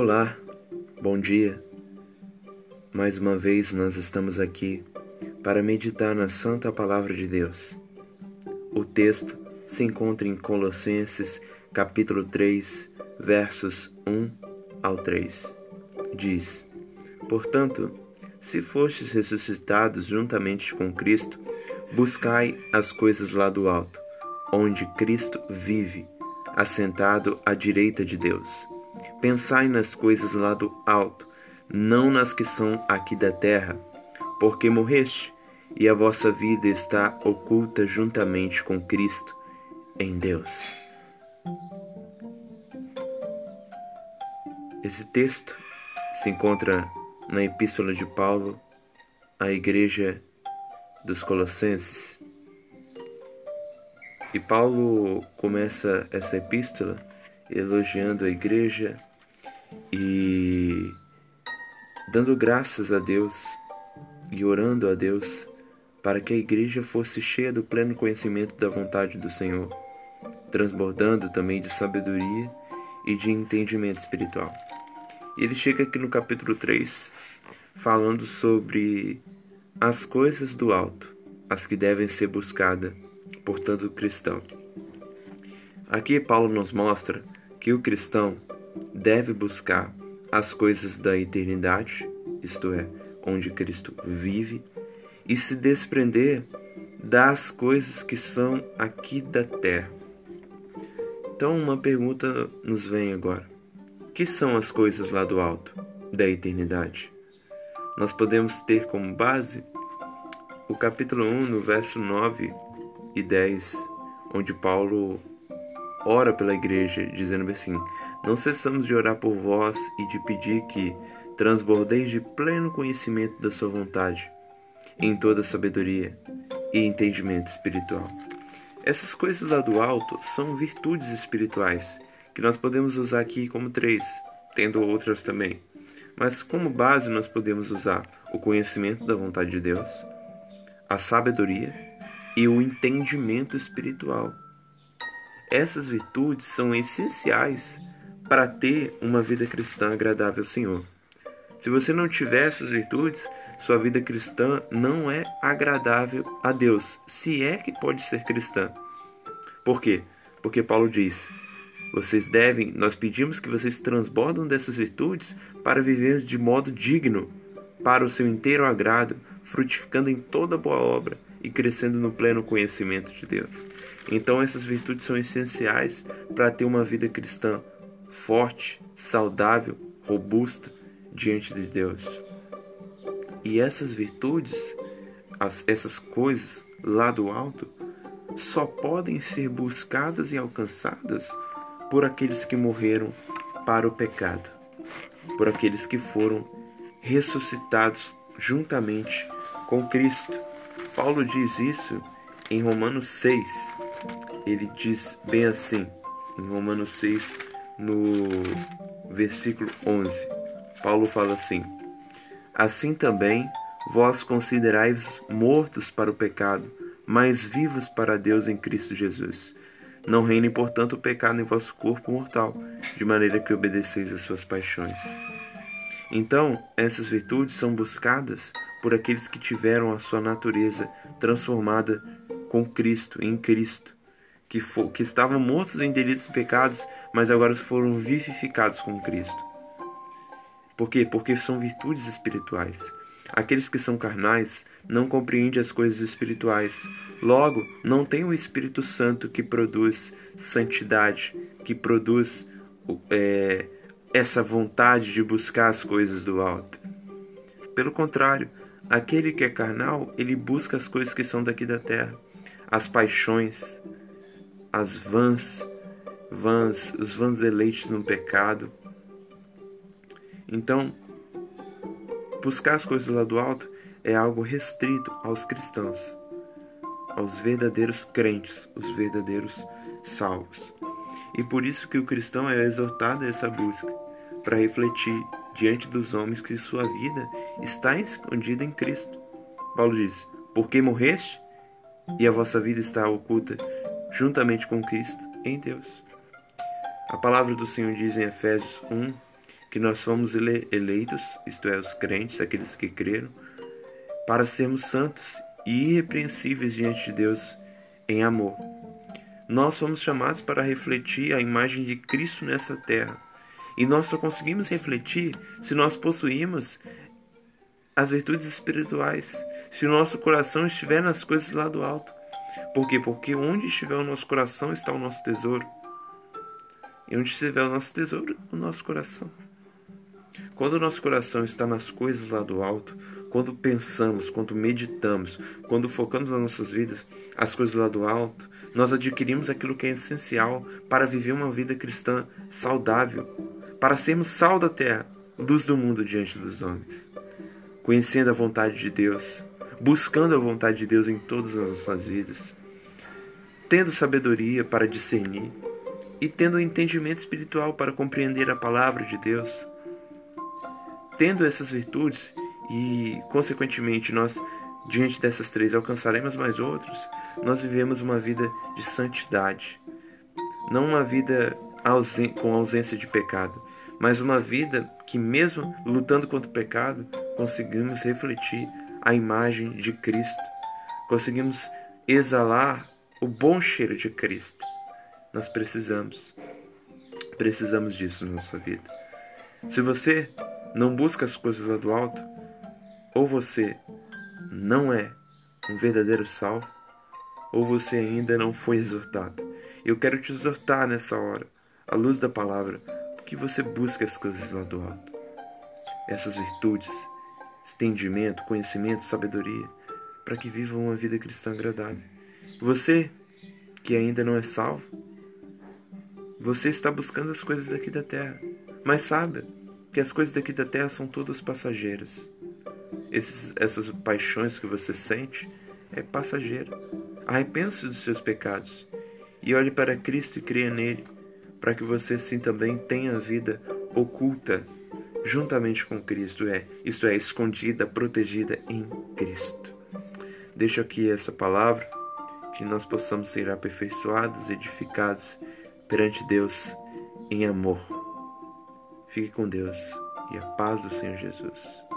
Olá, bom dia. Mais uma vez nós estamos aqui para meditar na Santa Palavra de Deus. O texto se encontra em Colossenses, capítulo 3, versos 1 ao 3. Diz: Portanto, se fostes ressuscitados juntamente com Cristo, buscai as coisas lá do alto, onde Cristo vive, assentado à direita de Deus. Pensai nas coisas lá do alto, não nas que são aqui da terra, porque morreste, e a vossa vida está oculta juntamente com Cristo em Deus. Esse texto se encontra na Epístola de Paulo à Igreja dos Colossenses. E Paulo começa essa epístola elogiando a igreja e dando graças a Deus e orando a Deus para que a igreja fosse cheia do pleno conhecimento da vontade do Senhor, transbordando também de sabedoria e de entendimento espiritual. Ele chega aqui no capítulo 3 falando sobre as coisas do alto, as que devem ser buscadas por todo cristão. Aqui Paulo nos mostra que o cristão deve buscar as coisas da eternidade, isto é, onde Cristo vive, e se desprender das coisas que são aqui da terra. Então, uma pergunta nos vem agora: que são as coisas lá do alto, da eternidade? Nós podemos ter como base o capítulo 1, no verso 9 e 10, onde Paulo ora pela igreja, dizendo assim: Não cessamos de orar por vós e de pedir que transbordeis de pleno conhecimento da Sua vontade, em toda sabedoria e entendimento espiritual. Essas coisas lá do alto são virtudes espirituais que nós podemos usar aqui como três, tendo outras também. Mas como base nós podemos usar o conhecimento da vontade de Deus, a sabedoria e o entendimento espiritual. Essas virtudes são essenciais para ter uma vida cristã agradável ao Senhor. Se você não tiver essas virtudes, sua vida cristã não é agradável a Deus, se é que pode ser cristã. Por quê? Porque Paulo diz: vocês devem, nós pedimos que vocês transbordam dessas virtudes para viver de modo digno, para o seu inteiro agrado, frutificando em toda boa obra e crescendo no pleno conhecimento de Deus. Então, essas virtudes são essenciais para ter uma vida cristã forte, saudável, robusta diante de Deus. E essas virtudes, as, essas coisas lá do alto, só podem ser buscadas e alcançadas por aqueles que morreram para o pecado, por aqueles que foram ressuscitados juntamente com Cristo. Paulo diz isso em Romanos 6. Ele diz bem assim, em Romanos 6, no versículo 11. Paulo fala assim: Assim também vós considerais mortos para o pecado, mas vivos para Deus em Cristo Jesus. Não reine, portanto, o pecado em vosso corpo mortal, de maneira que obedeceis às suas paixões. Então, essas virtudes são buscadas por aqueles que tiveram a sua natureza transformada com Cristo, em Cristo, que, for, que estavam mortos em delitos e pecados, mas agora foram vivificados com Cristo. Por quê? Porque são virtudes espirituais. Aqueles que são carnais não compreendem as coisas espirituais. Logo, não tem o Espírito Santo que produz santidade, que produz é, essa vontade de buscar as coisas do alto. Pelo contrário, aquele que é carnal, ele busca as coisas que são daqui da terra, as paixões, as vãs, vãs, os vãs eleitos no pecado. Então, buscar as coisas lá do alto é algo restrito aos cristãos, aos verdadeiros crentes, os verdadeiros salvos. E por isso que o cristão é exortado a essa busca, para refletir diante dos homens que sua vida está escondida em Cristo. Paulo diz: Porque morreste e a vossa vida está oculta juntamente com Cristo em Deus. A palavra do Senhor diz em Efésios 1, que nós fomos ele eleitos, isto é, os crentes, aqueles que creram, para sermos santos e irrepreensíveis diante de Deus em amor. Nós fomos chamados para refletir a imagem de Cristo nessa terra. E nós só conseguimos refletir se nós possuímos as virtudes espirituais, se o nosso coração estiver nas coisas lá do alto. Por quê? Porque onde estiver o nosso coração está o nosso tesouro. E onde estiver o nosso tesouro, o nosso coração. Quando o nosso coração está nas coisas lá do alto, quando pensamos, quando meditamos, quando focamos nas nossas vidas, as coisas lá do alto, nós adquirimos aquilo que é essencial para viver uma vida cristã saudável, para sermos sal da terra, luz do mundo diante dos homens. Conhecendo a vontade de Deus, buscando a vontade de Deus em todas as nossas vidas, tendo sabedoria para discernir e tendo entendimento espiritual para compreender a palavra de Deus. Tendo essas virtudes e, consequentemente, nós, diante dessas três, alcançaremos mais outros, nós vivemos uma vida de santidade. Não uma vida com ausência de pecado, mas uma vida que, mesmo lutando contra o pecado, conseguimos refletir a imagem de Cristo. Conseguimos exalar o bom cheiro de Cristo. Nós precisamos. Precisamos disso na nossa vida. Se você não busca as coisas lá do alto, ou você não é um verdadeiro salvo, ou você ainda não foi exortado. Eu quero te exortar nessa hora, à luz da palavra, que você busque as coisas lá do alto. Essas virtudes, entendimento, conhecimento, sabedoria, para que vivam uma vida cristã agradável. Você que ainda não é salvo, você está buscando as coisas daqui da terra, mas saiba que as coisas daqui da terra são todas passageiras. Esses, essas paixões que você sente é passageira. Arrependa-se dos seus pecados e olhe para Cristo e creia nele, para que você assim também tenha vida oculta juntamente com Cristo, é, isto é, escondida, protegida em Cristo. Deixo aqui essa palavra, que nós possamos ser aperfeiçoados, edificados perante Deus em amor. Fique com Deus e a paz do Senhor Jesus.